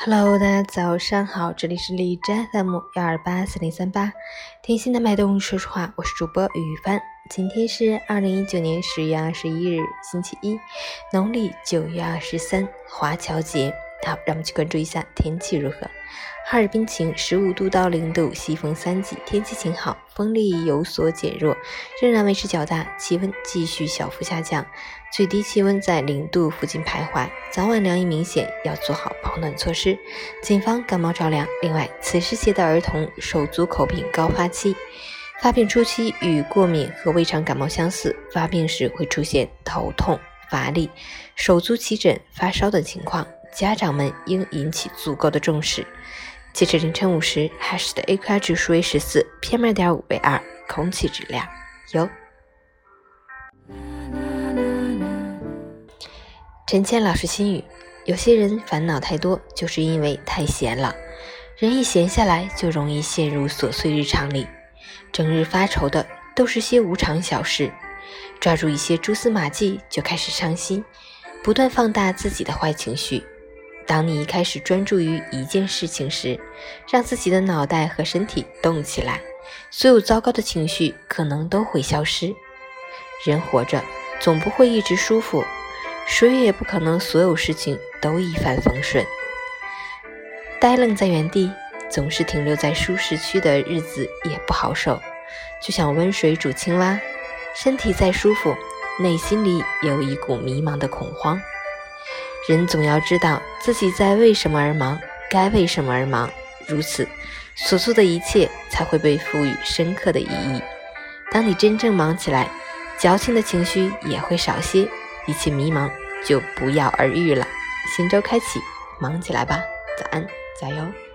Hello，大家早上好，这里是荔枝 FM 幺二八四零三八，听心的脉动，说实话，我是主播雨帆。今天是二零一九年十月二十一日，星期一，农历九月二十三，华侨节。好，让我们去关注一下天气如何。哈尔滨晴，十五度到零度，西风三级，天气晴好，风力有所减弱，仍然维持较大，气温继续小幅下降，最低气温在零度附近徘徊，早晚凉意明显，要做好保暖措施，谨防感冒着凉。另外，此时携带儿童手足口病高发期，发病初期与过敏和胃肠感冒相似，发病时会出现头痛、乏力、手足起疹、发烧等情况。家长们应引起足够的重视。截至凌晨五时，海市的 AQI 指数为十四，PM 二点五为二，空气质量优。陈谦老师心语：有些人烦恼太多，就是因为太闲了。人一闲下来，就容易陷入琐碎日常里，整日发愁的都是些无常小事，抓住一些蛛丝马迹就开始伤心，不断放大自己的坏情绪。当你一开始专注于一件事情时，让自己的脑袋和身体动起来，所有糟糕的情绪可能都会消失。人活着总不会一直舒服，谁也不可能所有事情都一帆风顺。呆愣在原地，总是停留在舒适区的日子也不好受，就像温水煮青蛙，身体再舒服，内心里也有一股迷茫的恐慌。人总要知道自己在为什么而忙，该为什么而忙，如此所做的一切才会被赋予深刻的意义。当你真正忙起来，矫情的情绪也会少些，一切迷茫就不药而愈了。新周开启，忙起来吧！早安，加油！